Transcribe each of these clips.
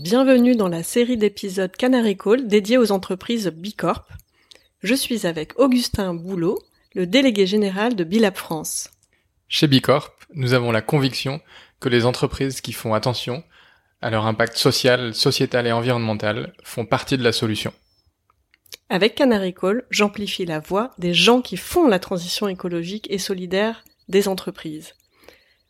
Bienvenue dans la série d'épisodes Canary Call dédiée aux entreprises Bicorp. Je suis avec Augustin Boulot, le délégué général de Bilab France. Chez Bicorp, nous avons la conviction que les entreprises qui font attention à leur impact social, sociétal et environnemental font partie de la solution. Avec Canary Call, j'amplifie la voix des gens qui font la transition écologique et solidaire des entreprises.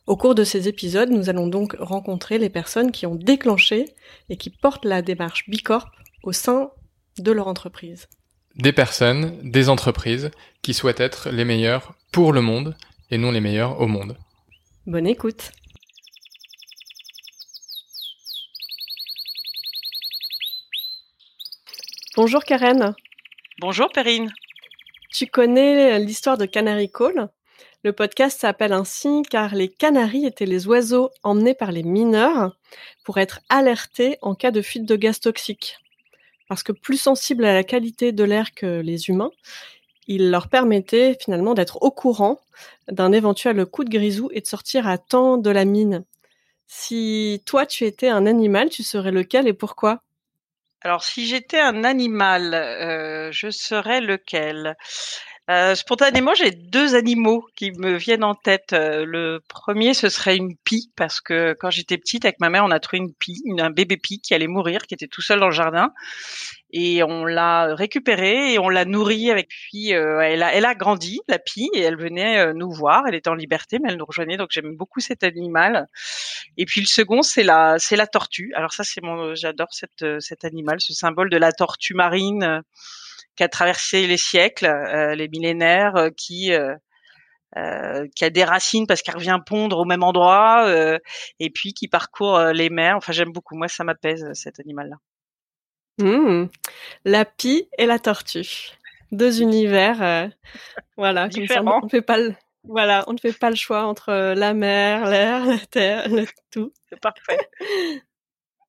Au cours de ces épisodes, nous allons donc rencontrer les personnes qui ont déclenché et qui portent la démarche Bicorp au sein de leur entreprise. Des personnes, des entreprises qui souhaitent être les meilleures pour le monde et non les meilleures au monde. Bonne écoute. Bonjour Karen. Bonjour Perrine. Tu connais l'histoire de Canary Call? Le podcast s'appelle ainsi car les canaris étaient les oiseaux emmenés par les mineurs pour être alertés en cas de fuite de gaz toxique. Parce que plus sensibles à la qualité de l'air que les humains, il leur permettait finalement d'être au courant d'un éventuel coup de grisou et de sortir à temps de la mine. Si toi tu étais un animal, tu serais lequel et pourquoi? Alors si j'étais un animal, euh, je serais lequel? Euh, spontanément, j'ai deux animaux qui me viennent en tête. Euh, le premier, ce serait une pie, parce que quand j'étais petite, avec ma mère, on a trouvé une pie, un bébé pie qui allait mourir, qui était tout seul dans le jardin. Et on l'a récupéré et on l'a nourri avec puis euh, elle a elle a grandi la pie et elle venait nous voir elle était en liberté mais elle nous rejoignait donc j'aime beaucoup cet animal et puis le second c'est la c'est la tortue alors ça c'est mon j'adore cette cet animal ce symbole de la tortue marine qui a traversé les siècles, euh, les millénaires, euh, qui euh, qui a des racines parce qu'elle revient pondre au même endroit, et puis qui parcourt les mers. Enfin, j'aime beaucoup. Moi, ça m'apaise cet animal-là. Mmh. La pie et la tortue, deux univers, voilà, Différents. on ne fait pas le, voilà, on ne fait pas le choix entre la mer, l'air, la terre, le tout. C'est parfait.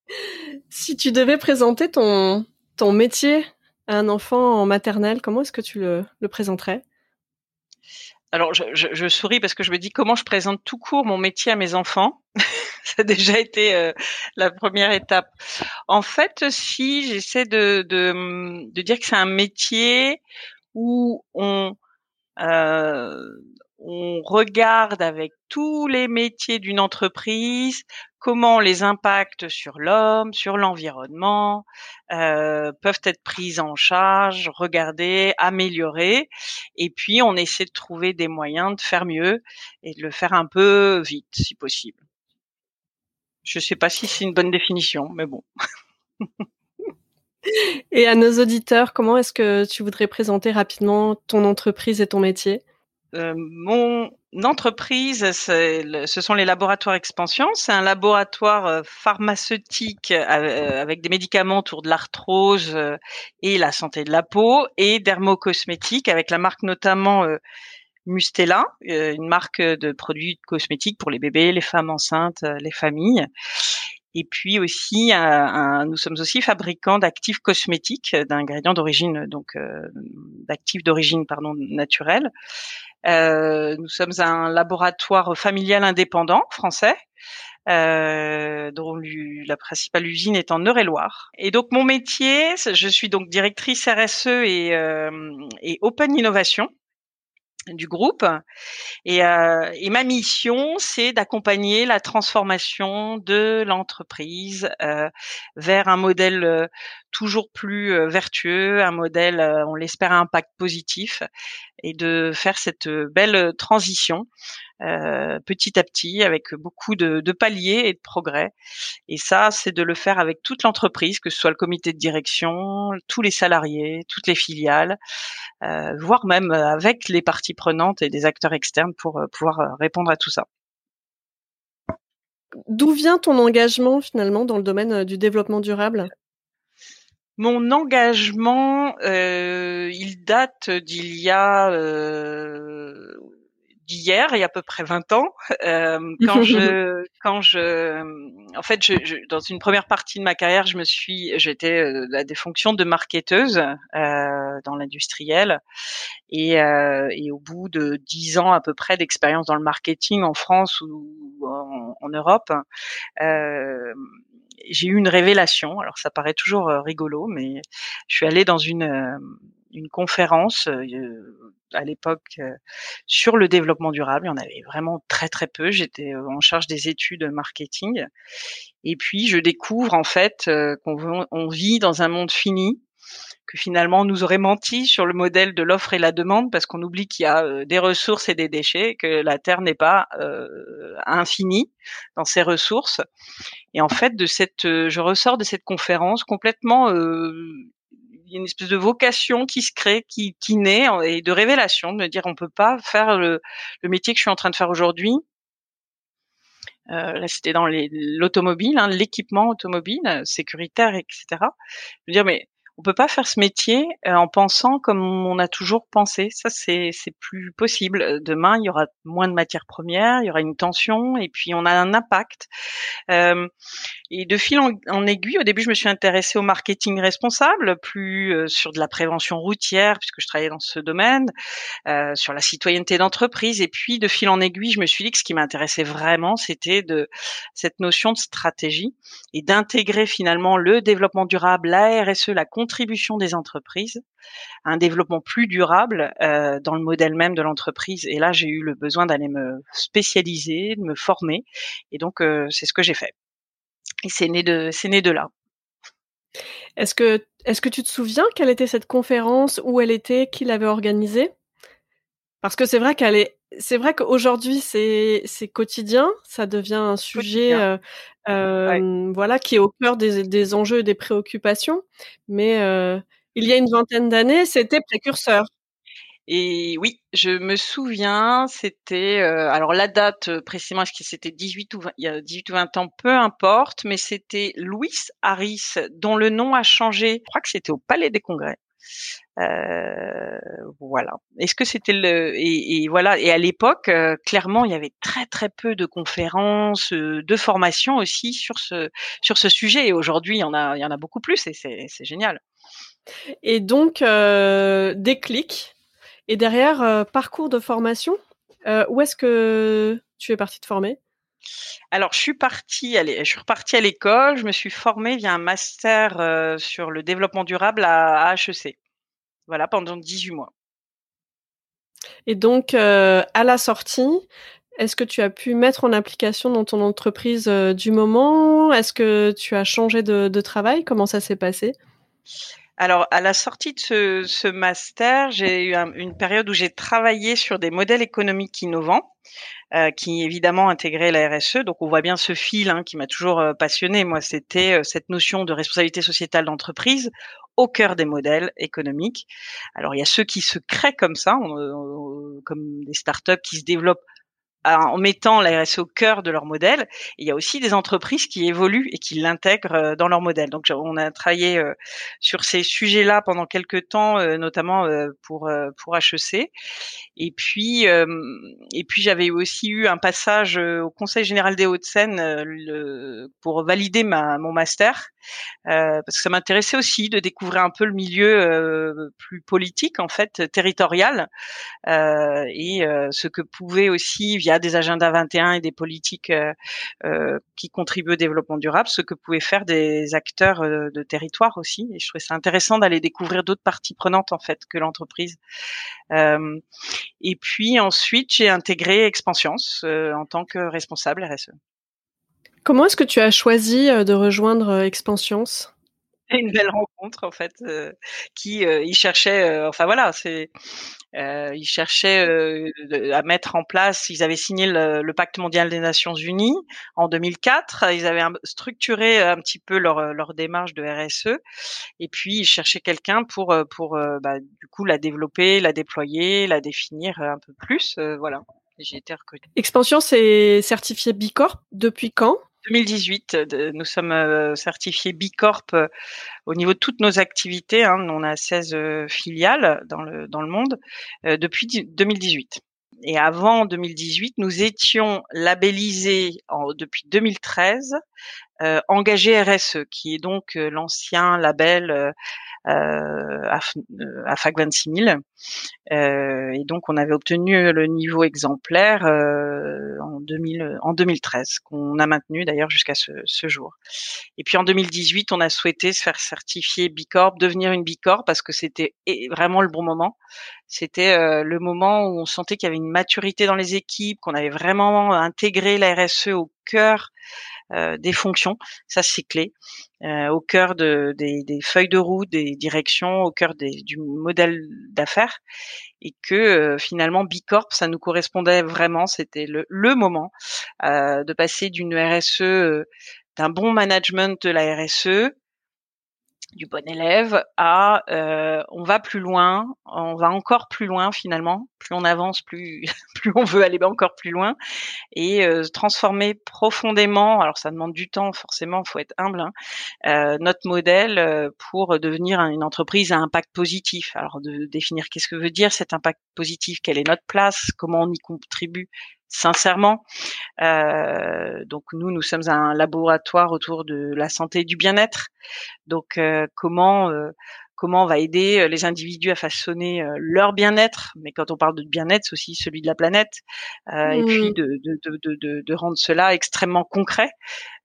si tu devais présenter ton ton métier un enfant en maternelle, comment est-ce que tu le, présenterais? Alors, je, souris parce que je me dis comment je présente tout court mon métier à mes enfants? Ça a déjà été euh, la première étape. En fait, si j'essaie de, de, dire que c'est un métier où on, euh, on regarde avec tous les métiers d'une entreprise comment les impacts sur l'homme, sur l'environnement euh, peuvent être pris en charge, regardés, améliorés, et puis on essaie de trouver des moyens de faire mieux et de le faire un peu vite si possible. Je ne sais pas si c'est une bonne définition, mais bon. et à nos auditeurs, comment est-ce que tu voudrais présenter rapidement ton entreprise et ton métier? Euh, mon entreprise, ce sont les laboratoires Expansion. C'est un laboratoire euh, pharmaceutique euh, avec des médicaments autour de l'arthrose et la santé de la peau et dermocosmétique avec la marque notamment Mustela, une marque de produits cosmétiques pour les bébés, les femmes enceintes, les familles. Et puis aussi, nous sommes aussi fabricants d'actifs cosmétiques, d'ingrédients d'origine donc d'actifs d'origine pardon naturelle. Euh, nous sommes un laboratoire familial indépendant français. Euh, dont la principale usine est en Eure-et-Loire. Et donc mon métier, je suis donc directrice RSE et, euh, et Open Innovation du groupe. Et, euh, et ma mission, c'est d'accompagner la transformation de l'entreprise euh, vers un modèle euh, toujours plus euh, vertueux, un modèle, euh, on l'espère, impact positif, et de faire cette belle transition petit à petit avec beaucoup de, de, paliers et de progrès. Et ça, c'est de le faire avec toute l'entreprise, que ce soit le comité de direction, tous les salariés, toutes les filiales, euh, voire même avec les parties prenantes et des acteurs externes pour pouvoir répondre à tout ça. D'où vient ton engagement finalement dans le domaine du développement durable? Mon engagement, euh, il date d'il y a euh, d'hier, il y a à peu près 20 ans, euh, quand je, quand je, en fait, je, je, dans une première partie de ma carrière, je me suis, j'étais euh, à des fonctions de marketeuse euh, dans l'industriel, et, euh, et, au bout de dix ans à peu près d'expérience dans le marketing en France ou en, en Europe, euh, j'ai eu une révélation. Alors ça paraît toujours rigolo, mais je suis allée dans une une conférence à l'époque sur le développement durable. Il y en avait vraiment très très peu. J'étais en charge des études marketing. Et puis je découvre en fait qu'on on vit dans un monde fini que finalement on nous aurait menti sur le modèle de l'offre et la demande parce qu'on oublie qu'il y a des ressources et des déchets, que la Terre n'est pas euh, infinie dans ses ressources. Et en fait, de cette, je ressors de cette conférence complètement y a une espèce de vocation qui se crée, qui, qui naît et de révélation, de me dire on peut pas faire le, métier que je suis en train de faire aujourd'hui. Euh, là, c'était dans l'automobile, hein, l'équipement automobile, sécuritaire, etc. Je veux dire, mais on peut pas faire ce métier euh, en pensant comme on a toujours pensé. Ça, c'est plus possible. Demain, il y aura moins de matières premières, il y aura une tension, et puis on a un impact. Euh, et de fil en, aiguille, au début, je me suis intéressée au marketing responsable, plus euh, sur de la prévention routière, puisque je travaillais dans ce domaine, euh, sur la citoyenneté d'entreprise. Et puis, de fil en aiguille, je me suis dit que ce qui m'intéressait vraiment, c'était de cette notion de stratégie et d'intégrer finalement le développement durable, la RSE, la contribution des entreprises, un développement plus durable euh, dans le modèle même de l'entreprise. Et là, j'ai eu le besoin d'aller me spécialiser, de me former. Et donc, euh, c'est ce que j'ai fait. Et c'est né de, c'est né de là. Est-ce que, est-ce que tu te souviens quelle était cette conférence, où elle était, qui l'avait organisée? Parce que c'est vrai qu'elle est, c'est vrai qu'aujourd'hui c'est c'est quotidien, ça devient un sujet euh, euh, voilà qui est au cœur des, des enjeux et des préoccupations. Mais euh, il y a une vingtaine d'années, c'était précurseur. Et oui, je me souviens, c'était alors la date précisément, est-ce que c'était 18 ou 20, il y a 18 ou 20 ans, peu importe, mais c'était Louis Harris, dont le nom a changé. Je crois que c'était au Palais des Congrès. Euh, voilà. Est-ce que c'était le et, voilà et à l'époque euh, clairement il y avait très très peu de conférences, euh, de formations aussi sur ce sur ce sujet et aujourd'hui il y en a il y en a beaucoup plus et c'est génial. Et donc euh, déclic et derrière parcours de formation où est-ce que tu es partie de former? Alors, je suis partie, je suis repartie à l'école. Je me suis formée via un master sur le développement durable à HEC. Voilà, pendant 18 mois. Et donc, euh, à la sortie, est-ce que tu as pu mettre en application dans ton entreprise euh, du moment? Est-ce que tu as changé de, travail? Comment ça s'est passé? Alors, à la sortie de ce, master, j'ai eu une période où j'ai travaillé sur des modèles économiques innovants. Euh, qui évidemment intégrait la RSE. Donc on voit bien ce fil hein, qui m'a toujours euh, passionné. Moi, c'était euh, cette notion de responsabilité sociétale d'entreprise au cœur des modèles économiques. Alors il y a ceux qui se créent comme ça, comme des startups qui se développent en mettant la RSE au cœur de leur modèle. il y a aussi des entreprises qui évoluent et qui l'intègrent euh, dans leur modèle. Donc on a travaillé euh, sur ces sujets-là pendant quelques temps, euh, notamment pour pour HEC. Et puis et puis j'avais aussi eu un passage au Conseil général des Hauts-de-Seine pour valider mon master parce que ça m'intéressait aussi de découvrir un peu le milieu plus politique en fait territorial et ce que pouvait aussi via des agendas 21 et des politiques euh, euh, qui contribuent au développement durable, ce que pouvaient faire des acteurs euh, de territoire aussi. Et je trouvais ça intéressant d'aller découvrir d'autres parties prenantes en fait que l'entreprise. et puis ensuite, j'ai intégré Expansions en tant que responsable RSE. Comment est-ce que tu as choisi de rejoindre Expansions? Une belle rencontre en fait qui il cherchait enfin voilà c'est euh, ils cherchaient euh, à mettre en place, ils avaient signé le, pacte mondial des Nations Unies en 2004, ils avaient structuré un petit peu leur, leur démarche de RSE, et puis ils cherchaient quelqu'un pour, euh, pour bah, du coup la développer, la déployer, la définir un peu plus, voilà. J'ai été recrutée. Expansion, c'est certifié Bicorp depuis quand? 2018, nous sommes euh, certifiés Bicorp euh, au niveau de toutes nos activités. Hein. on a 16 euh, filiales dans le, dans le monde depuis 2018. Et avant 2018, nous étions labellisés en, depuis 2013 engagés RSE, qui est donc l'ancien label à, à FAC 26000. et donc, on avait obtenu le niveau exemplaire en, 2000, en 2013, qu'on a maintenu d'ailleurs jusqu'à ce, ce, jour. Et puis en 2018, on a souhaité se faire certifier Bicorp, devenir une Bicorp, parce que c'était vraiment le bon moment. C'était euh, le moment où on sentait qu'il y avait une maturité dans les équipes, qu'on avait vraiment intégré la RSE au cœur euh, des fonctions. Ça, c'est clé. Euh, au cœur de, des, feuilles de route, des directions, au cœur du modèle d'affaires. Et que finalement, Bicorp, ça nous correspondait vraiment. C'était le moment de passer d'une RSE, d'un bon management de la RSE du bon élève à euh, on va plus loin, on va encore plus loin finalement. Plus on avance, plus plus on veut aller encore plus loin et euh, transformer profondément. Alors ça demande du temps forcément, faut être humble. Hein, euh, notre modèle euh, pour devenir une entreprise à impact positif. Alors de définir qu'est-ce que veut dire cet impact positif, quelle est notre place, comment on y contribue sincèrement. Euh, donc nous, nous sommes un laboratoire autour de la santé et du bien-être. Donc euh, comment euh, comment on va aider les individus à façonner leur bien-être, mais quand on parle de bien-être, c'est aussi celui de la planète, et puis mmh. de, de, de, de, rendre cela extrêmement concret.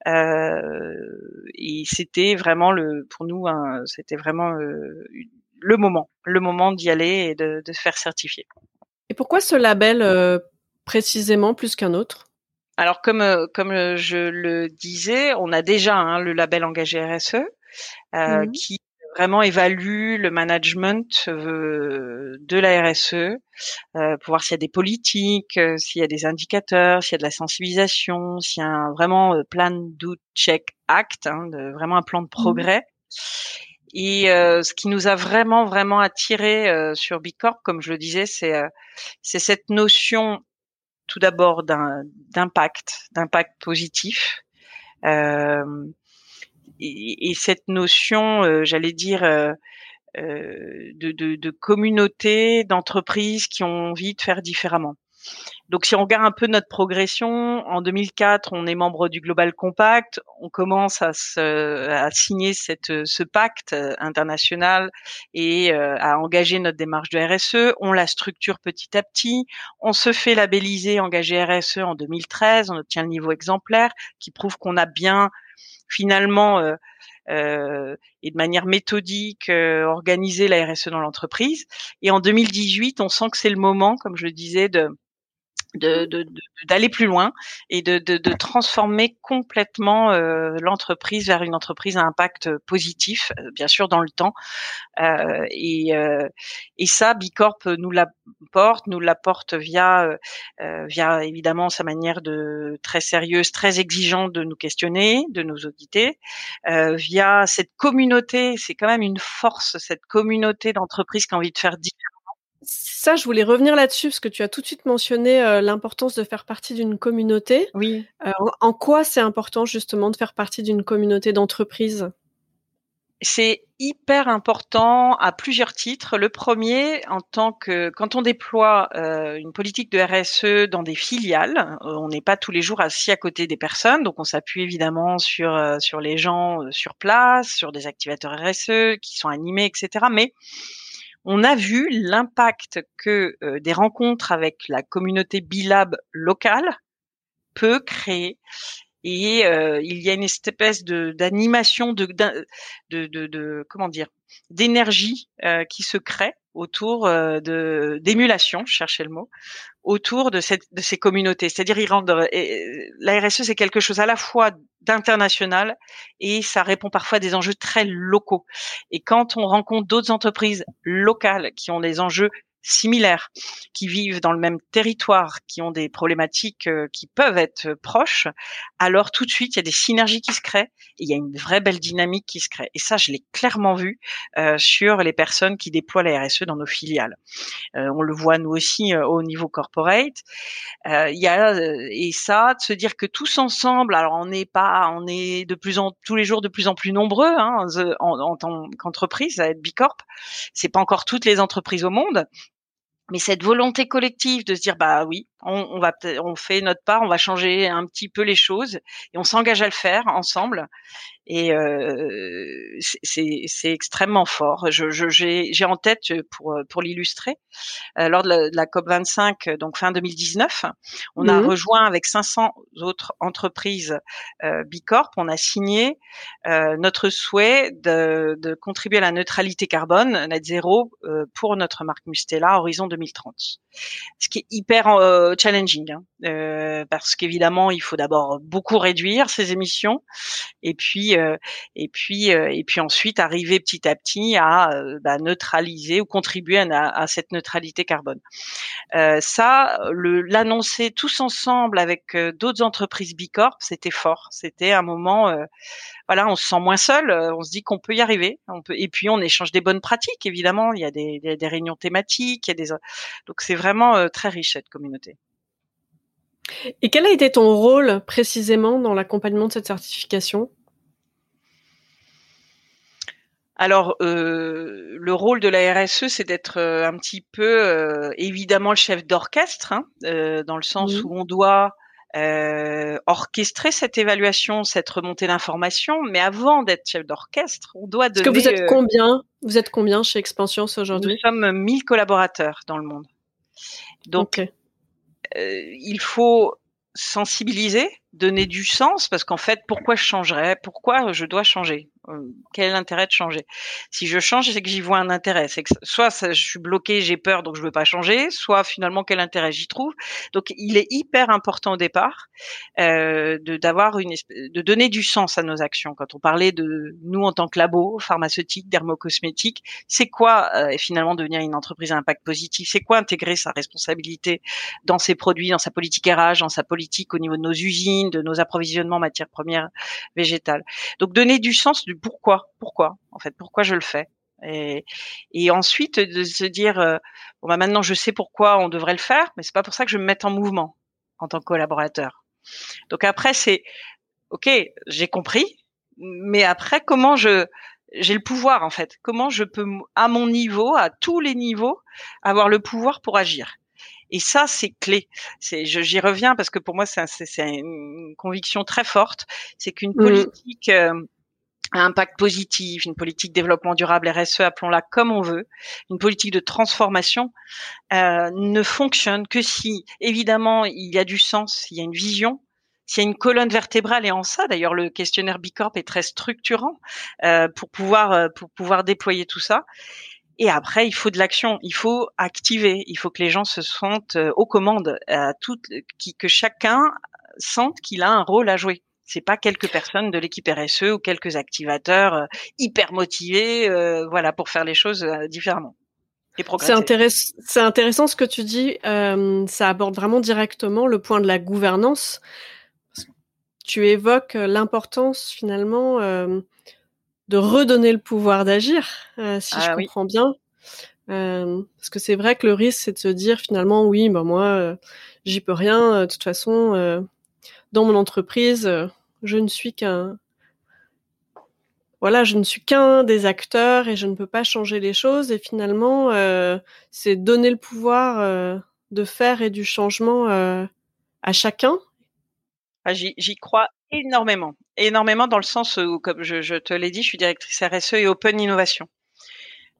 et c'était vraiment le, pour nous, c'était vraiment le moment, le moment d'y aller et de, de se faire certifier. Et pourquoi ce label précisément plus qu'un autre? Alors comme euh, comme euh, je le disais, on a déjà hein, le label engagé RSE euh, mmh qui vraiment évalue le management de la RSE pour voir s'il y a des politiques, s'il y a des indicateurs, s'il y a de la sensibilisation, s'il y a un, vraiment plan do check act, hein, de, vraiment un plan de mmh progrès. Et ce qui nous a vraiment vraiment attiré sur Bicorp, comme je le disais, c'est c'est cette notion tout d'abord d'impact, d'impact positif. Euh, et, cette notion, euh, j'allais dire, euh, de, de, de, communauté, d'entreprises qui ont envie de faire différemment. Donc si on regarde un peu notre progression, en 2004, on est membre du Global Compact, on commence à, se, à signer cette, ce pacte euh, international et euh, à engager notre démarche de RSE. On la structure petit à petit. On se fait labelliser engagé RSE en 2013. On obtient le niveau exemplaire qui prouve qu'on a bien finalement euh, euh, et de manière méthodique organisé la RSE dans l'entreprise. Et en 2018, on sent que c'est le moment, comme je le disais, de d'aller de, de, plus loin et de, de transformer complètement euh, l'entreprise vers une entreprise à impact positif, euh, bien sûr dans le temps. Euh, et, euh, et ça, Bicorp nous l'apporte, nous l'apporte via euh, via évidemment sa manière de très sérieuse, très exigeante de nous questionner, de nous auditer, via cette communauté. C'est quand même une force cette communauté d'entreprises qui a envie de faire différent ça, je voulais revenir là-dessus parce que tu as tout de suite mentionné euh, l'importance de faire partie d'une communauté. Oui. Euh, en quoi c'est important justement de faire partie d'une communauté d'entreprise? C'est hyper important à plusieurs titres. Le premier, en tant que quand on déploie euh, une politique de RSE dans des filiales, on n'est pas tous les jours assis à côté des personnes, donc on s'appuie évidemment sur sur les gens sur place, sur des activateurs RSE qui sont animés, etc. Mais on a vu l'impact que euh, des rencontres avec la communauté Bilab locale peut créer. Et euh, il y a une espèce d'animation, de, de, comment dire, d'énergie euh, qui se crée autour de d'émulation, je cherchais le mot, autour de, cette, de ces communautés. C'est-à-dire, ils rendent la RSE, c'est quelque chose à la fois d'international et ça répond parfois à des enjeux très locaux. Et quand on rencontre d'autres entreprises locales qui ont des enjeux similaires, qui vivent dans le même territoire, qui ont des problématiques euh, qui peuvent être proches, alors tout de suite, il y a des synergies qui se créent et il y a une vraie belle dynamique qui se crée. Et ça, je l'ai clairement vu euh, sur les personnes qui déploient la RSE dans nos filiales. Euh, on le voit nous aussi au niveau corporate. il y a et ça, de se dire que tous ensemble, alors on n'est pas, on est de plus en tous les jours de plus en plus nombreux hein, en, en tant qu'entreprise à être bicorp. C'est pas encore toutes les entreprises au monde, mais cette volonté collective de se dire bah oui, on, va on fait notre part, on va changer un petit peu les choses et on s'engage à le faire ensemble. Et euh, c'est extrêmement fort. J'ai je, en tête pour pour l'illustrer euh, lors de la, de la, COP 25, donc fin 2019, on a mmh. rejoint avec 500 autres entreprises euh, Bicorp, on a signé euh, notre souhait de, de, contribuer à la neutralité carbone net zéro euh, pour notre marque Mustela horizon 2030. Ce qui est hyper euh, challenging, hein, euh, parce qu'évidemment il faut d'abord beaucoup réduire ses émissions, et puis et puis et puis ensuite arriver petit à petit à bah, neutraliser ou contribuer à, cette neutralité carbone. ça, l'annoncer tous ensemble avec d'autres entreprises Bicorp, c'était fort. C'était un moment voilà, on se sent moins seul, euh, on se dit qu'on peut y arriver. Et puis on échange des bonnes pratiques, évidemment. Il y a des, des, réunions thématiques, il y a des, donc c'est vraiment euh, très riche cette communauté. Et quel a été ton rôle précisément dans l'accompagnement de cette certification? Alors, euh, le rôle de la RSE, c'est d'être un petit peu, évidemment, le chef d'orchestre, hein, dans le sens mmh. où on doit euh, orchestrer cette évaluation, cette remontée d'informations. Mais avant d'être chef d'orchestre, on doit donner. Est-ce que vous êtes euh, combien Vous êtes combien chez Expansions aujourd'hui? Nous sommes 1000 collaborateurs dans le monde. Donc, euh, il faut sensibiliser, donner du sens, parce qu'en fait, pourquoi je changerais? Pourquoi je dois changer? Quel est l'intérêt de changer? Si je change, c'est que j'y vois un intérêt. C'est que soit je suis bloqué, j'ai peur, donc je veux pas changer, soit finalement quel intérêt j'y trouve? Donc il est hyper important au départ euh, de d'avoir une de donner du sens à nos actions. Quand on parlait de nous en tant que labo pharmaceutique, dermocosmétique, c'est quoi euh, finalement devenir une entreprise à impact positif? C'est quoi intégrer sa responsabilité dans ses produits, dans sa politique RH, dans sa politique au niveau de nos usines, de nos approvisionnements matières premières végétales? Donc donner du sens du pourquoi, pourquoi, en fait, pourquoi je le fais. Et, et ensuite de se dire euh, bon bah maintenant je sais pourquoi on devrait le faire, mais c'est pas pour ça que je me mette en mouvement en tant que collaborateur. Donc après c'est ok, j'ai compris, mais après comment je j'ai le pouvoir en fait, comment je peux à mon niveau, à tous les niveaux, avoir le pouvoir pour agir? Et ça, c'est clé. C'est, j'y reviens parce que pour moi, c'est, une conviction très forte. C'est qu'une mmh. politique euh, impact positif, une politique développement durable RSE, appelons-la comme on veut, une politique de transformation, euh, ne fonctionne que si, évidemment, il y a du sens, il y a une vision, s'il y a une colonne vertébrale et en ça, d'ailleurs, le questionnaire Bicorp est très structurant euh, pour pouvoir euh, pour pouvoir déployer tout ça. Et après, il faut de l'action, il faut activer, il faut que les gens se sentent euh, aux commandes, à toutes, que chacun sente qu'il a un rôle à jouer. C'est pas quelques personnes de l'équipe RSE ou quelques activateurs euh, hyper motivés, euh, voilà, pour faire les choses euh, différemment. C'est intéressant, c'est intéressant ce que tu dis. ça aborde vraiment directement le point de la gouvernance. Tu évoques l'importance finalement de redonner le pouvoir d'agir, si je ah comprends bien. parce que c'est vrai que le risque, c'est de se dire finalement, oui, ben moi, j'y peux rien. De toute façon, dans mon entreprise, euh, je ne suis qu'un voilà, je ne suis qu'un des acteurs et je ne peux pas changer les choses. Et finalement, euh, c'est donner le pouvoir euh, de faire et du changement à chacun. Ah, j'y crois énormément, énormément dans le sens où, comme je, te l'ai dit, je suis directrice RSE et Open Innovation.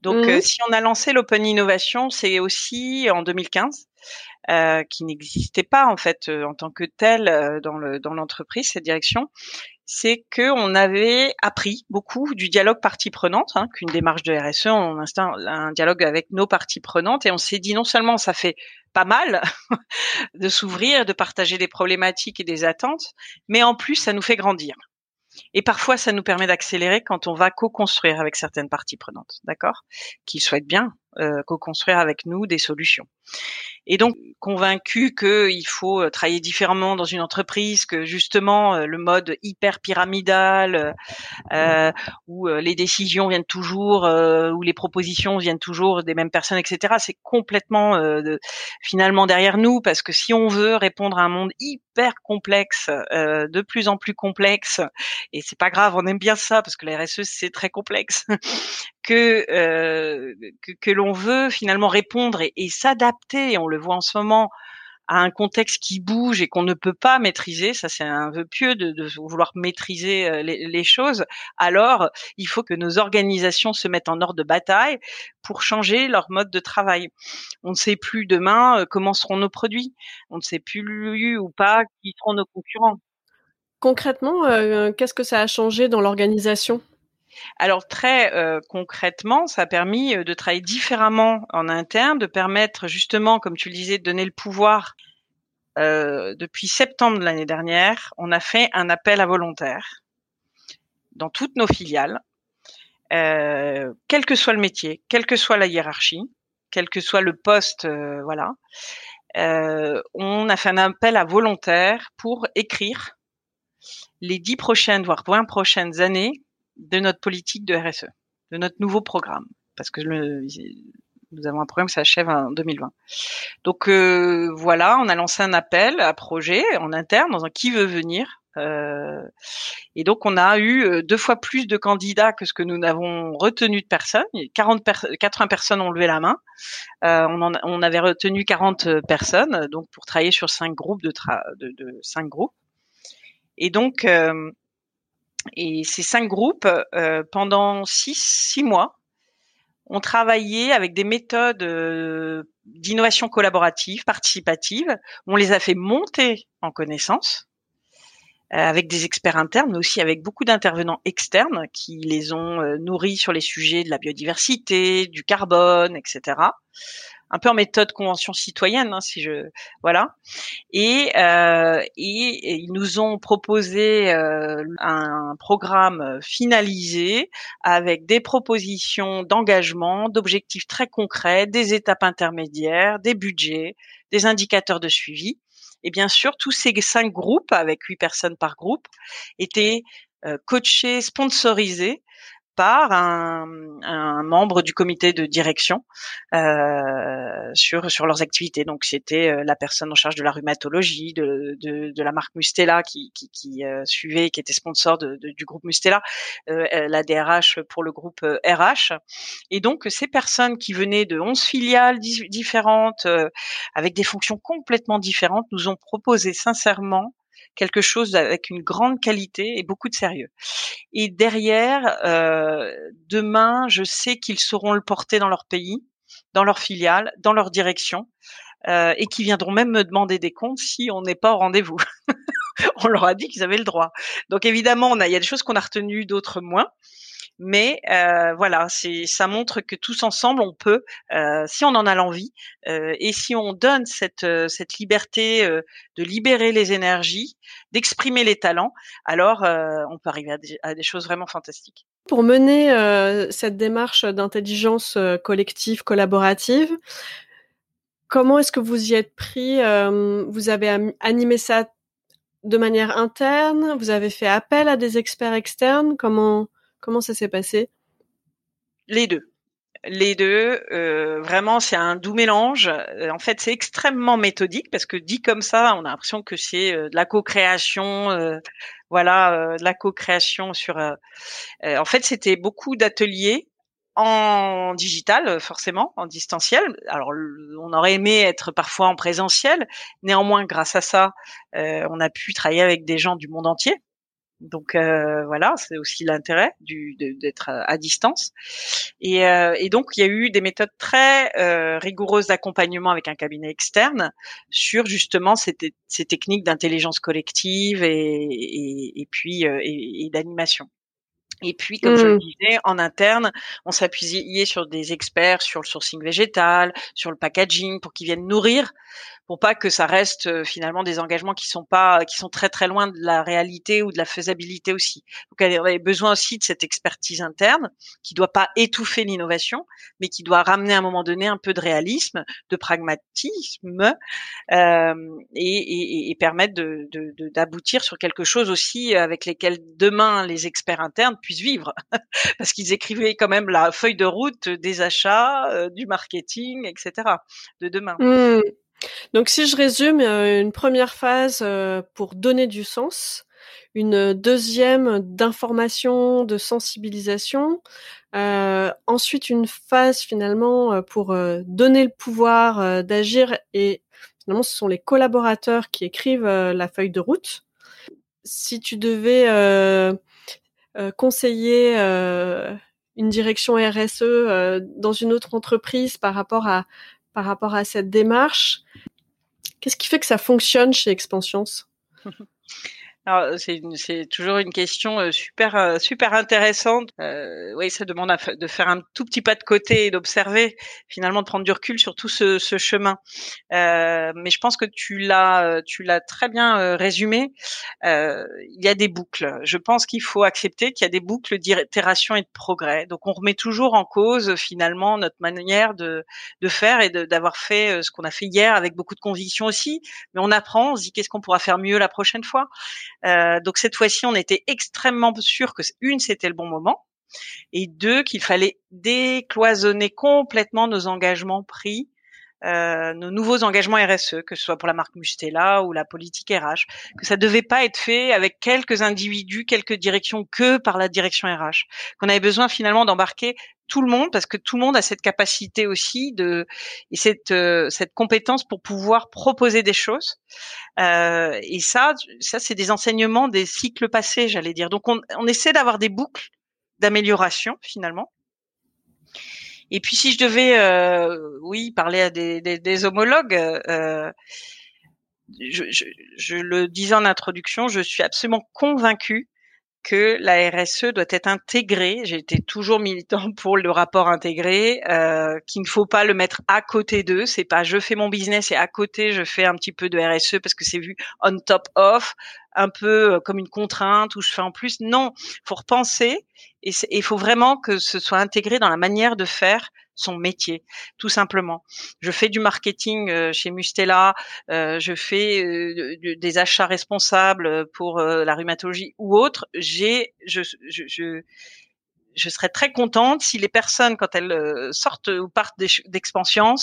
Donc, mmh si on a lancé l'Open Innovation, c'est aussi en 2015. Euh, qui n'existait pas en fait euh, en tant que tel euh, dans le dans l'entreprise cette direction c'est que on avait appris beaucoup du dialogue partie prenante, hein, qu'une démarche de RSE, on installe un dialogue avec nos parties prenantes et on s'est dit non seulement ça fait pas mal de s'ouvrir, de partager des problématiques et des attentes, mais en plus ça nous fait grandir. Et parfois, ça nous permet d'accélérer quand on va co-construire avec certaines parties prenantes, d'accord? Qui souhaitent bien euh, co-construire avec nous des solutions. Et donc convaincu qu'il faut euh, travailler différemment dans une entreprise, que justement euh, le mode hyper pyramidal, euh, où les décisions viennent toujours, où les propositions viennent toujours des mêmes personnes, etc. C'est complètement finalement derrière nous parce que si on veut répondre à un monde hyper complexe, de plus en plus complexe, et c'est pas grave, on aime bien ça parce que la RSE c'est très complexe, que, que, que l'on veut finalement répondre et, et s'adapter. On le voit en ce moment à un contexte qui bouge et qu'on ne peut pas maîtriser, ça c'est un vœu pieux de, de vouloir maîtriser euh, les, les, choses, alors il faut que nos organisations se mettent en ordre de bataille pour changer leur mode de travail. On ne sait plus demain euh, comment seront nos produits, on ne sait plus ou pas qui seront nos concurrents. Concrètement, euh, qu'est-ce que ça a changé dans l'organisation? Alors très euh, concrètement, ça a permis euh, de travailler différemment en interne, de permettre justement, comme tu le disais, de donner le pouvoir. Euh, depuis septembre de l'année dernière, on a fait un appel à volontaires dans toutes nos filiales, quel que soit le métier, quelle que soit la hiérarchie, quel que soit le poste, voilà. on a fait un appel à volontaires pour écrire les dix prochaines, voire vingt prochaines années, de notre politique de RSE, de notre nouveau programme, parce que nous avons un programme qui s'achève en 2020. Donc euh, voilà, on a lancé un appel à projet en interne dans un qui veut venir. Euh, et donc on a eu euh, deux fois plus de candidats que ce que nous n'avons retenu de personnes. 40 80 personnes ont levé la main. on, avait retenu 40 personnes donc pour travailler sur cinq groupes de cinq groupes. Et donc et ces cinq groupes, euh, pendant six, six mois, ont travaillé avec des méthodes euh, d'innovation collaborative, participative. On les a fait monter en connaissance avec des experts internes, mais aussi avec beaucoup d'intervenants externes qui les ont nourris sur les sujets de la biodiversité, du carbone, etc un peu en méthode convention citoyenne, hein, si je voilà. Et, euh, ils nous ont proposé euh, un programme finalisé avec des propositions d'engagement, d'objectifs très concrets, des étapes intermédiaires, des budgets, des indicateurs de suivi. Et bien sûr, tous ces cinq groupes, avec huit personnes par groupe, étaient euh, coachés, sponsorisés par un, un, membre du comité de direction euh, sur sur leurs activités. Donc c'était euh, la personne en charge de la rhumatologie, de, de, de la marque Mustela qui, qui, qui euh, suivait, qui était sponsor de, du groupe Mustela, euh, la DRH pour le groupe RH. Et donc ces personnes qui venaient de 11 filiales différentes, avec des fonctions complètement différentes, nous ont proposé sincèrement quelque chose avec une grande qualité et beaucoup de sérieux. Et derrière, euh, demain, je sais qu'ils sauront le porter dans leur pays, dans leur filiale, dans leur direction, euh, et qui viendront même me demander des comptes si on n'est pas au rendez-vous. on leur a dit qu'ils avaient le droit. Donc évidemment, on a, il y a des choses qu'on a retenues, d'autres moins. Mais euh, voilà, c'est ça montre que tous ensemble on peut, euh, si on en a l'envie, euh, et si on donne cette euh, cette liberté euh, de libérer les énergies, d'exprimer les talents, alors euh, on peut arriver à des, à des, choses vraiment fantastiques. Pour mener cette démarche d'intelligence collective collaborative, comment est-ce que vous y êtes pris Vous avez animé ça de manière interne Vous avez fait appel à des experts externes Comment Comment ça s'est passé? Les deux. Les deux, euh, vraiment, c'est un doux mélange. Euh, en fait, c'est extrêmement méthodique parce que dit comme ça, on a l'impression que c'est euh, de la co-création, voilà, de la co-création sur. en fait, c'était beaucoup d'ateliers en digital, forcément, en distanciel. Alors, on aurait aimé être parfois en présentiel. Néanmoins, grâce à ça, on a pu travailler avec des gens du monde entier. Donc euh, voilà, c'est aussi l'intérêt d'être à, distance. Et, euh, et, donc il y a eu des méthodes très euh, rigoureuses d'accompagnement avec un cabinet externe sur justement ces, ces techniques d'intelligence collective et, et, et puis euh, et, d'animation. Et puis, comme je le mmh. disais, en interne, on s'appuyait sur des experts sur le sourcing végétal, sur le packaging, pour qu'ils viennent nourrir pour pas que ça reste euh, finalement des engagements qui sont pas qui sont très très loin de la réalité ou de la faisabilité aussi. Donc elle avait besoin aussi de cette expertise interne qui doit pas étouffer l'innovation, mais qui doit ramener à un moment donné un peu de réalisme, de pragmatisme euh, et, et, et, permettre de, d'aboutir sur quelque chose aussi avec lesquels demain les experts internes puissent vivre, parce qu'ils écrivaient quand même la feuille de route des achats, euh, du marketing, etc. de demain. Mmh. Donc si je résume, euh, une première phase euh, pour donner du sens, une deuxième d'information, de sensibilisation, euh, ensuite une phase finalement pour donner le pouvoir d'agir et finalement, ce sont les collaborateurs qui écrivent la feuille de route. Si tu devais conseiller une direction RSE dans une autre entreprise par rapport à par rapport à cette démarche, qu'est-ce qui fait que ça fonctionne chez Expansions? Alors, c'est, c'est toujours une question euh, super euh, super intéressante. Euh, oui, ça demande de faire un tout petit pas de côté et d'observer, finalement, de prendre du recul sur tout ce, ce chemin. Euh, mais je pense que tu l'as tu l'as très bien résumé. il y a des boucles. Je pense qu'il faut accepter qu'il y a des boucles d'itération et de progrès. Donc, on remet toujours en cause finalement notre manière de de faire et d'avoir fait ce qu'on a fait hier avec beaucoup de conviction aussi. Mais on apprend, on se dit qu'est-ce qu'on pourra faire mieux la prochaine fois? Euh, donc cette fois-ci, on était extrêmement sûr que une, c'était le bon moment, et deux, qu'il fallait décloisonner complètement nos engagements pris euh, nos nouveaux engagements RSE, que ce soit pour la marque Mustela ou la politique RH, que ça devait pas être fait avec quelques individus, quelques directions que par la direction RH, qu'on avait besoin finalement d'embarquer tout le monde parce que tout le monde a cette capacité aussi de et cette euh, cette compétence pour pouvoir proposer des choses. Euh, et ça ça c'est des enseignements des cycles passés j'allais dire. Donc on, on essaie d'avoir des boucles d'amélioration finalement et puis si je devais, euh, oui, parler à des, des, des homologues, euh, je, je, je, le disais en introduction, je suis absolument convaincue que la RSE doit être intégrée. J'ai été toujours militant pour le rapport intégré, euh, qu'il ne faut pas le mettre à côté d'eux. C'est pas je fais mon business et à côté je fais un petit peu de RSE parce que c'est vu on top of, un peu euh, comme une contrainte ou je fais en plus. Non, faut repenser et il faut vraiment que ce soit intégré dans la manière de faire son métier, tout simplement. Je fais du marketing euh, chez Mustela, euh, je fais euh, des achats responsables pour la rhumatologie ou autre. J'ai, je, je, je je serais très contente si les personnes, quand elles sortent ou partent d'expansions,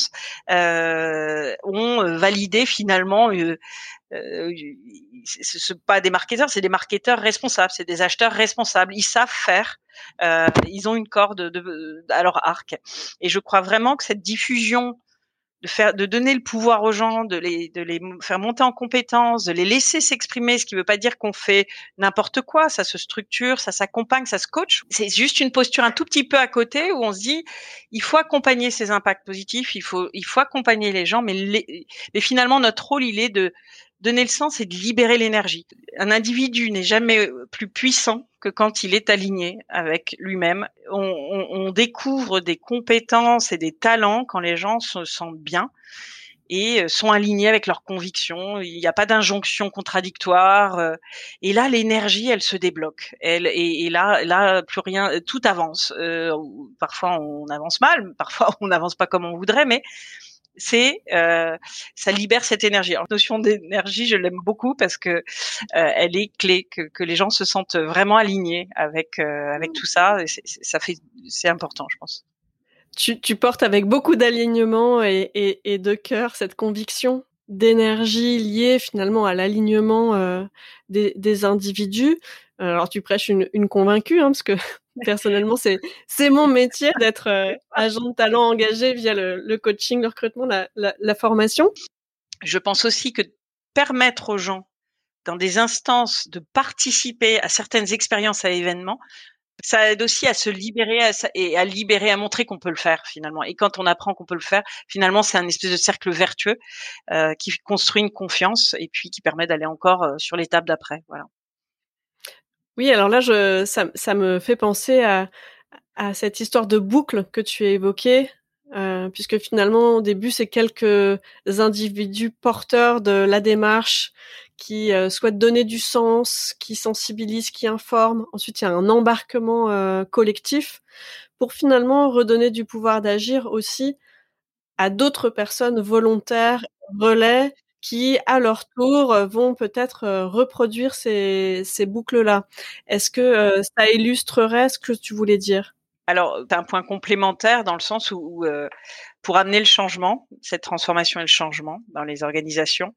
euh, ont validé finalement. Euh, euh, ce pas des marketeurs, c'est des marketeurs responsables, c'est des acheteurs responsables. Ils savent faire. Euh, ils ont une corde de, à leur arc. Et je crois vraiment que cette diffusion de faire, de donner le pouvoir aux gens, de les, de les faire monter en compétences, de les laisser s'exprimer, ce qui ne veut pas dire qu'on fait n'importe quoi. Ça se structure, ça s'accompagne, ça se coach. C'est juste une posture un tout petit peu à côté où on se dit, il faut accompagner ces impacts positifs, il faut, il faut accompagner les gens, mais, mais finalement notre rôle, il est de donner le sens et de libérer l'énergie. Un individu n'est jamais plus puissant que quand il est aligné avec lui-même. On, découvre des compétences et des talents quand les gens se sentent bien et sont alignés avec leurs convictions. Il n'y a pas d'injonction contradictoire. Et là, l'énergie, elle se débloque. Elle, et, là, là, plus rien, tout avance. Euh, parfois, on avance mal, parfois, on n'avance pas comme on voudrait, mais c'est euh, ça libère cette énergie. Alors, notion d'énergie, je l'aime beaucoup parce que euh, elle est clé, que, que, les gens se sentent vraiment alignés avec euh, avec tout ça. Et ça fait, c'est important, je pense. Tu, tu portes avec beaucoup d'alignement et, et, et, de cœur cette conviction d'énergie liée finalement à l'alignement euh, des, des, individus. Alors tu prêches une, une convaincue, hein, parce que personnellement c'est c'est mon métier d'être euh, agent de talent engagé via le, le coaching, le recrutement, la, la, formation. Je pense aussi que permettre aux gens dans des instances de participer à certaines expériences à événements, ça aide aussi à se libérer et à libérer, à montrer qu'on peut le faire finalement. Et quand on apprend qu'on peut le faire, finalement, c'est un espèce de cercle vertueux euh, qui construit une confiance et puis qui permet d'aller encore euh, sur l'étape d'après. Voilà. Oui, alors là, je, ça, me fait penser à, à cette histoire de boucle que tu as évoquée, euh, puisque finalement, au début, c'est quelques individus porteurs de la démarche qui euh, souhaitent donner du sens, qui sensibilisent, qui informent. Ensuite, il y a un embarquement euh, collectif pour finalement redonner du pouvoir d'agir aussi à d'autres personnes volontaires, relais, qui, à leur tour, euh, vont peut-être euh, reproduire ces, boucles-là. Est-ce que euh, ça illustrerait ce que tu voulais dire? Alors, tu un point complémentaire dans le sens où, pour amener le changement, cette transformation et le changement dans les organisations,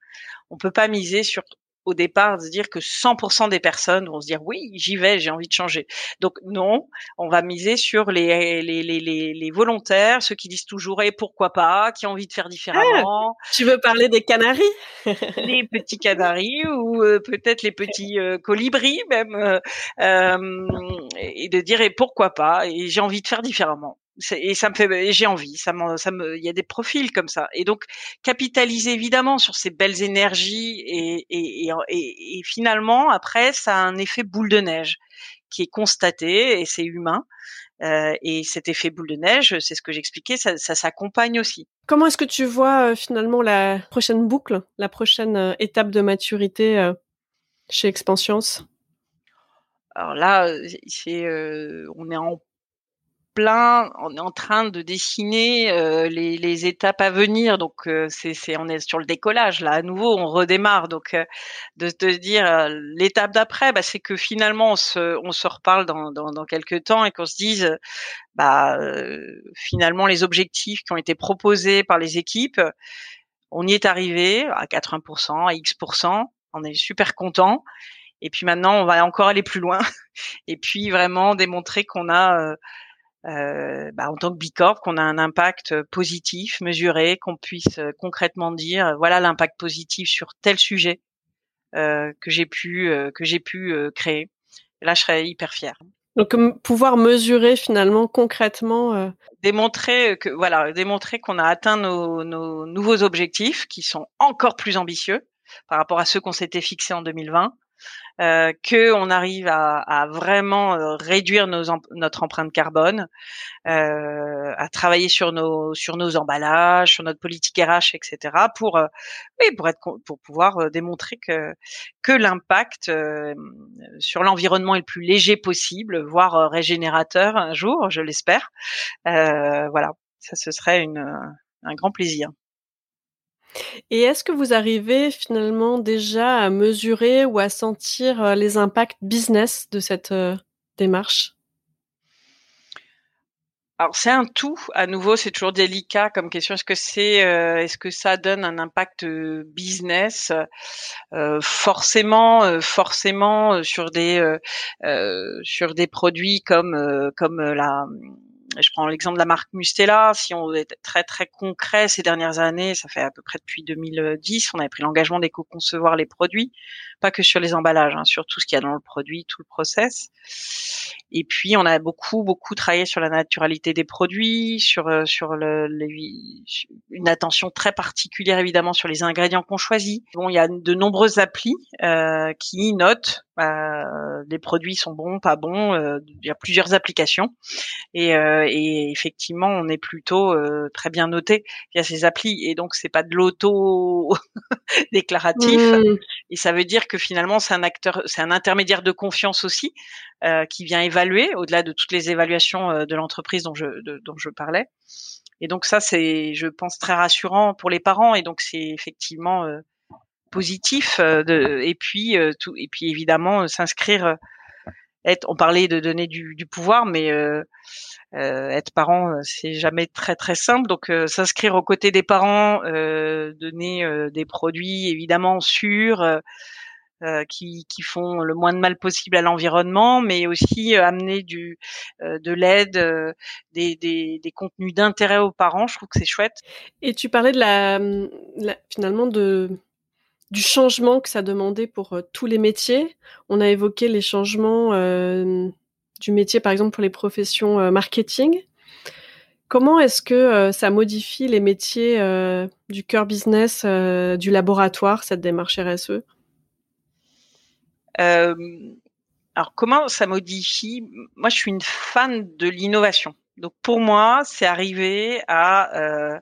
on peut pas miser sur au départ de se dire que 100% des personnes vont se dire oui, j'y vais, j'ai envie de changer. Donc non, on va miser sur les, les, les, les, volontaires, ceux qui disent toujours et pourquoi pas, qui ont envie de faire différemment. Ah, tu veux parler des canaris Les petits canaris ou euh, peut-être les petits euh, colibris même, euh, euh, et de dire et pourquoi pas, et j'ai envie de faire différemment et ça me fait j'ai envie ça me ça me il y a des profils comme ça. Et donc capitaliser évidemment sur ces belles énergies et et, et, et finalement après ça a un effet boule de neige qui est constaté et c'est humain euh, et cet effet boule de neige c'est ce que j'expliquais ça, ça s'accompagne aussi. Comment est-ce que tu vois euh, finalement la prochaine boucle la prochaine euh, étape de maturité euh, chez Expansions alors là c'est euh, on est en plein, on est en train de dessiner euh, les, les, étapes à venir. Donc euh, c'est, on est sur le décollage là. À nouveau, on redémarre. Donc euh, de te dire l'étape d'après, bah, c'est que finalement on se, on se reparle dans, dans, dans quelques temps et qu'on se dise, bah finalement les objectifs qui ont été proposés par les équipes, on y est arrivé à 80%, à X%. On est super content. Et puis maintenant, on va encore aller plus loin. Et puis vraiment démontrer qu'on a euh, bah, en tant que bicorp, qu'on a un impact euh, positif, mesuré, qu'on puisse euh, concrètement dire voilà l'impact positif sur tel sujet euh, que j'ai pu que j'ai pu créer. là, je serais hyper fière. Donc pouvoir mesurer finalement concrètement, démontrer que voilà, démontrer qu'on a atteint nos, nos nouveaux objectifs qui sont encore plus ambitieux par rapport à ceux qu'on s'était fixés en 2020 euh, que on arrive à, à vraiment euh, réduire nos, notre empreinte carbone, euh, à travailler sur nos sur nos emballages, sur notre politique RH, etc. pour euh, oui pour être pour pouvoir euh, démontrer que que l'impact sur l'environnement est le plus léger possible, voire régénérateur un jour, je l'espère. voilà, ça ce serait une, un grand plaisir. Et est-ce que vous arrivez finalement déjà à mesurer ou à sentir euh, les impacts business de cette euh, démarche? Alors c'est un tout. À nouveau, c'est toujours délicat comme question. Est-ce que c'est, euh, que ça donne un impact business? Forcément, forcément sur des produits comme la je prends l'exemple de la marque Mustela. Si on est très très concret ces dernières années, ça fait à peu près depuis 2010, on avait pris l'engagement d'éco-concevoir les produits, pas que sur les emballages, hein, sur tout ce qu'il y a dans le produit, tout le process. Et puis on a beaucoup beaucoup travaillé sur la naturalité des produits, sur euh, sur le, une attention très particulière évidemment sur les ingrédients qu'on choisit. Bon, il y a de nombreuses applis euh, qui notent euh, les produits sont bons, pas bons. Euh, il y a plusieurs applications et, euh, et effectivement, on est plutôt euh, très bien noté via ces applis. Et donc, c'est pas de l'auto déclaratif. Mmh. Et ça veut dire que finalement, c'est un acteur, c'est un intermédiaire de confiance aussi qui vient évaluer au-delà de toutes les évaluations de l'entreprise dont je de, dont je parlais. Et donc ça, c'est, je pense, très rassurant pour les parents. Et donc, c'est effectivement positif euh, de, et puis euh, tout et puis évidemment euh, s'inscrire être on parlait de donner du, du pouvoir mais euh, être parent c'est jamais très très simple donc s'inscrire aux côtés des parents donner des produits évidemment sûrs qui, qui font le moins de mal possible à l'environnement, mais aussi amener du de l'aide, des, des, des, contenus d'intérêt aux parents. Je trouve que c'est chouette. Et tu parlais de la, la finalement de du changement que ça demandait pour euh, tous les métiers. On a évoqué les changements euh, du métier, par exemple, pour les professions euh, marketing. Comment est-ce que ça modifie les métiers du cœur business du laboratoire, cette démarche RSE Alors, comment ça modifie? Moi, je suis une fan de l'innovation. Donc pour moi, c'est arriver à, euh,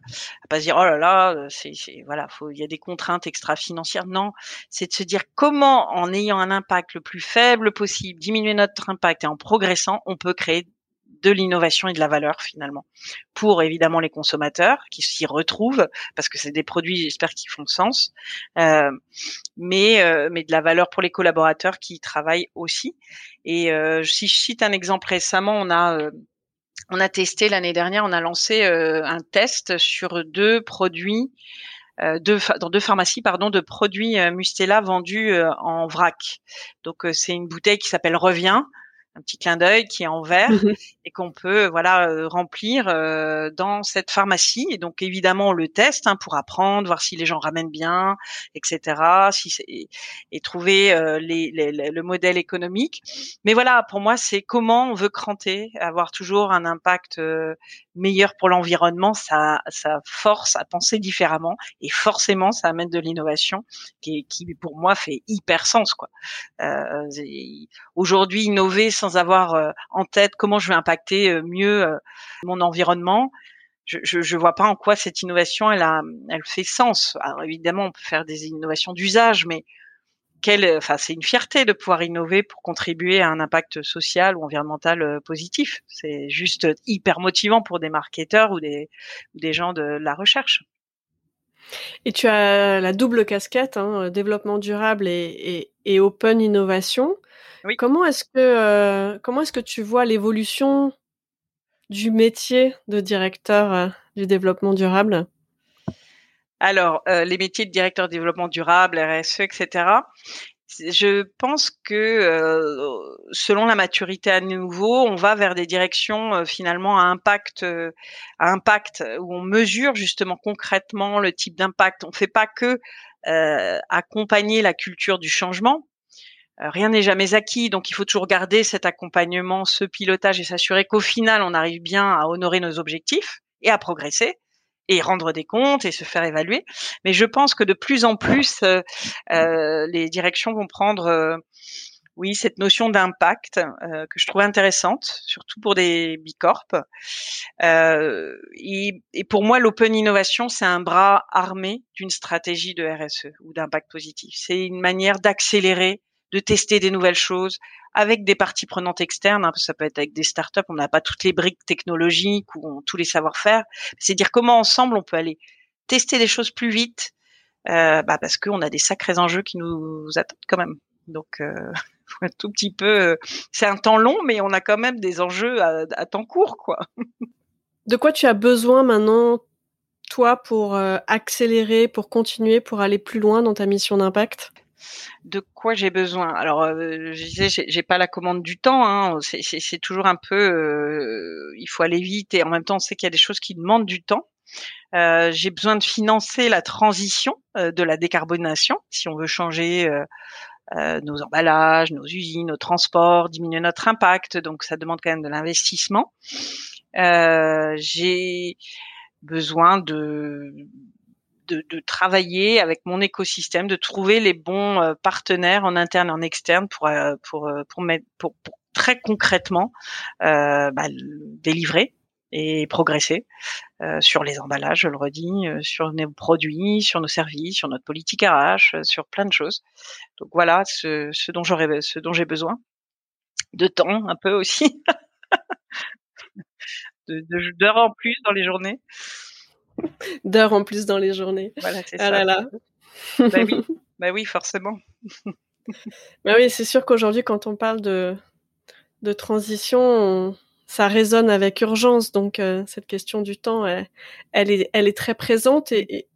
pas se dire oh là là, c'est voilà, il y a des contraintes extra-financières. Non, c'est de se dire comment, en ayant un impact le plus faible possible, diminuer notre impact et en progressant, on peut créer de l'innovation et de la valeur finalement pour évidemment les consommateurs qui s'y retrouvent parce que c'est des produits j'espère qui font sens euh, mais euh, mais de la valeur pour les collaborateurs qui y travaillent aussi et euh, si je cite un exemple récemment on a euh, on a testé l'année dernière, on a lancé euh, un test sur deux produits deux, dans deux pharmacies pardon de produits Mustela vendus en vrac. Donc c'est une bouteille qui s'appelle Revient un petit clin d'œil qui est en verre mmh et qu'on peut voilà euh, remplir euh, dans cette pharmacie. Et donc évidemment on le teste hein, pour apprendre, voir si les gens ramènent bien, etc. Si et, et trouver euh, les, le modèle économique. Mais voilà, pour moi c'est comment on veut cranter, avoir toujours un impact meilleur pour l'environnement. Ça, ça force à penser différemment et forcément ça amène de l'innovation qui, qui pour moi fait hyper sens quoi. Aujourd'hui innover sans avoir euh, en tête comment je vais impacter euh, mieux euh, mon environnement, je, je, vois pas en quoi cette innovation elle a, elle fait sens. Alors évidemment, on peut faire des innovations d'usage, mais quelle, enfin, c'est une fierté de pouvoir innover pour contribuer à un impact social ou environnemental positif. C'est juste hyper motivant pour des marketeurs ou des, ou des gens de la recherche. Et tu as la double casquette, hein, développement durable et, et, et open innovation. Comment est-ce que euh, comment est-ce que tu vois l'évolution du métier de directeur euh, du développement durable? Alors, euh, les métiers de directeur de développement durable, RSE, etc. Je pense que selon la maturité à nouveau, on va vers des directions finalement à impact, à impact où on mesure justement concrètement le type d'impact. On ne fait pas que accompagner la culture du changement, euh, rien n'est jamais acquis, donc il faut toujours garder cet accompagnement, ce pilotage et s'assurer qu'au final, on arrive bien à honorer nos objectifs et à progresser et rendre des comptes et se faire évaluer. Mais je pense que de plus en plus, euh, euh les directions vont prendre, euh, oui, cette notion d'impact que je trouve intéressante, surtout pour des bicorp. Et, et, pour moi, l'open innovation, c'est un bras armé d'une stratégie de RSE ou d'impact positif. C'est une manière d'accélérer de tester des nouvelles choses avec des parties prenantes externes. Hein, ça peut être avec des startups, on n'a pas toutes les briques technologiques ou tous les savoir-faire. C'est dire comment ensemble on peut aller tester des choses plus vite, euh, bah parce qu'on a des sacrés enjeux qui nous attendent quand même. Donc euh, un tout petit peu, euh, c'est un temps long, mais on a quand même des enjeux à, à temps court, quoi. De quoi tu as besoin maintenant, toi, pour euh, accélérer, pour continuer, pour aller plus loin dans ta mission d'impact? De quoi j'ai besoin Alors, euh, je disais, j'ai pas la commande du temps. Hein. C'est toujours un peu, euh, il faut aller vite et en même temps, on sait qu'il y a des choses qui demandent du temps. Euh, j'ai besoin de financer la transition de la décarbonation si on veut changer nos emballages, nos usines, nos transports, diminuer notre impact. Donc, ça demande quand même de l'investissement. j'ai besoin de de, de, travailler avec mon écosystème, de trouver les bons euh, partenaires en interne et en externe pour euh, pour euh, pour, mettre, pour, pour très concrètement euh, bah, délivrer et progresser euh, sur les emballages, je le redis, sur nos produits, sur nos services, sur notre politique RH, sur plein de choses. Donc voilà ce, ce dont j'aurais, ce dont j'ai besoin de temps un peu aussi, de d'heures en plus dans les journées d'heures en plus dans les journées. Voilà, c'est ah ça. Là bah, oui. bah oui, forcément. bah oui, c'est sûr qu'aujourd'hui, quand on parle de, de transition, ça résonne avec urgence. Donc, euh, cette question du temps, elle, est, elle est très présente. Et,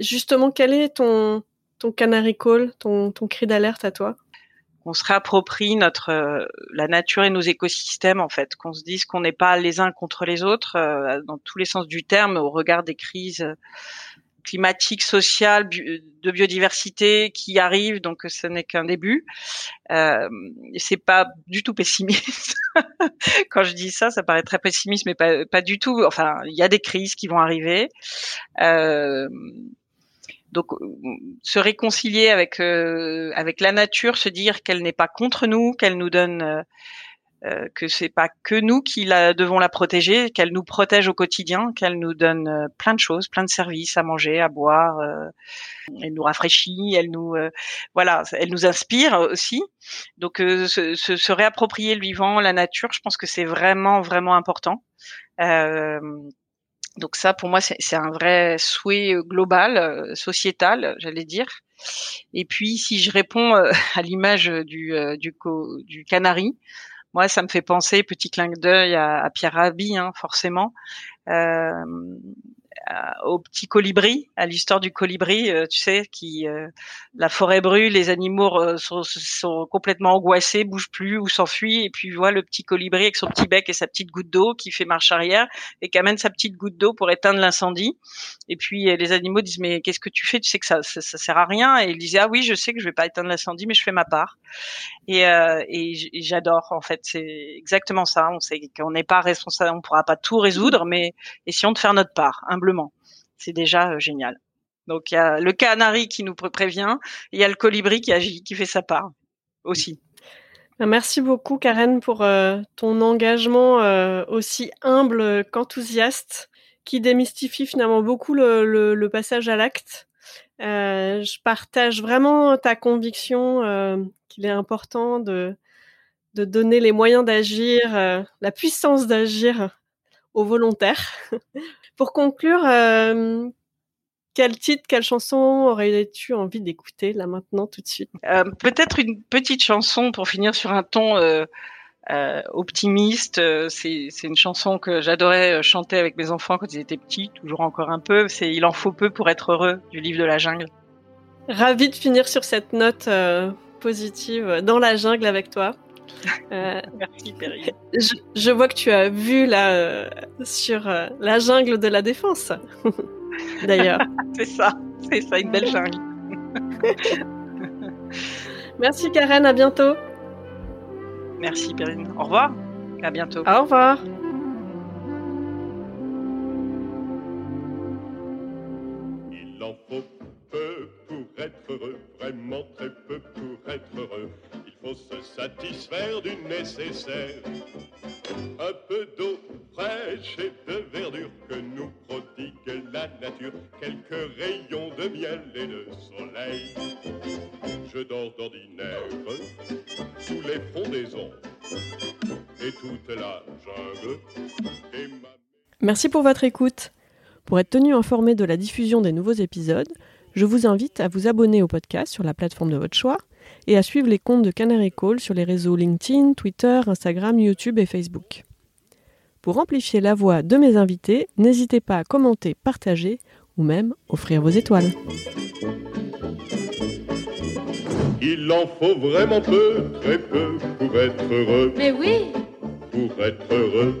justement, quel est ton, ton canary call, ton, ton cri d'alerte à toi? Qu'on se réapproprie notre euh, la nature et nos écosystèmes en fait, qu'on se dise qu'on n'est pas les uns contre les autres euh, dans tous les sens du terme au regard des crises climatiques, sociales, de biodiversité qui arrivent, donc ce n'est qu'un début. Euh, c'est pas du tout pessimiste. Quand je dis ça, ça paraît très pessimiste, mais pas, pas du tout. Enfin, il y a des crises qui vont arriver. Euh, donc se réconcilier avec euh, avec la nature, se dire qu'elle n'est pas contre nous, qu'elle nous donne euh, euh que c'est pas que nous qui la devons la protéger, qu'elle nous protège au quotidien, qu'elle nous donne euh, plein de choses, plein de services à manger, à boire, elle nous rafraîchit, elle nous voilà, elle nous inspire aussi. Donc se, se, se, réapproprier le vivant, la nature, je pense que c'est vraiment vraiment important. Donc ça, pour moi, c'est un vrai souhait euh, global, euh, sociétal, j'allais dire. Et puis, si je réponds euh, à l'image du, du, du, canari, moi, ça me fait penser, petit clin d'œil à, à, Pierre Rabhi, hein, forcément. Euh, au petit colibri, à l'histoire du colibri, euh, tu sais, qui euh, la forêt brûle, les animaux euh, sont, sont, complètement angoissés, bougent plus ou s'enfuient, et puis voit le petit colibri avec son petit bec et sa petite goutte d'eau qui fait marche arrière et qui amène sa petite goutte d'eau pour éteindre l'incendie. Et puis les animaux disent mais qu'est-ce que tu fais? Tu sais que ça, ça, ça, sert à rien. Et il disait ah oui, je sais que je vais pas éteindre l'incendie, mais je fais ma part. Et, et j'adore en fait, c'est exactement ça. On sait qu'on n'est pas responsable, on pourra pas tout résoudre, mais essayons de faire notre part c'est déjà euh, génial. Donc il y a le canari qui nous prévient, il y a le colibri qui agit, qui fait sa part aussi. Ben, merci beaucoup Karen pour euh, ton engagement euh, aussi humble qu'enthousiaste, qui démystifie finalement beaucoup le, passage à l'acte. je partage vraiment ta conviction qu'il est important de donner les moyens d'agir, la puissance d'agir aux volontaires. Pour conclure, euh, quel titre, quelle chanson aurais-tu envie d'écouter là maintenant tout de suite? Euh, Peut-être une petite chanson pour finir sur un ton euh, optimiste. C'est une chanson que j'adorais chanter avec mes enfants quand ils étaient petits, toujours encore un peu. C'est Il en faut peu pour être heureux du livre de la jungle. Ravi de finir sur cette note positive dans la jungle avec toi. Euh, Merci Je, vois que tu as vu là euh, sur euh, la jungle de la défense, d'ailleurs. c'est ça, c'est ça, une belle jungle. Merci Karen, à bientôt. Merci Perrine. Au revoir, à bientôt. Au revoir. Il en faut peu pour être heureux, vraiment très peu pour être heureux faut se satisfaire du nécessaire. Un peu d'eau fraîche et de verdure que nous prodigue la nature, quelques rayons de miel et de soleil. Je dors d'ordinaire sous les frondaisons et toute la jungle. Merci pour votre écoute. Pour être tenu informé de la diffusion des nouveaux épisodes, je vous invite à vous abonner au podcast sur la plateforme de votre choix et à suivre les comptes de Canary Call sur les réseaux LinkedIn, Twitter, Instagram, YouTube et Facebook. Pour amplifier la voix de mes invités, n'hésitez pas à commenter, partager ou même offrir vos étoiles. Il en faut vraiment peu, très peu pour être heureux. Mais oui Pour être heureux.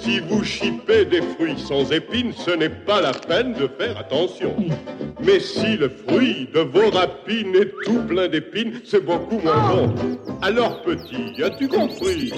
Si vous chipez des fruits sans épines, ce n'est pas la peine de faire attention. Mais si le fruit de vos rapines est tout plein d'épines, c'est beaucoup moins bon. Alors petit, as-tu compris?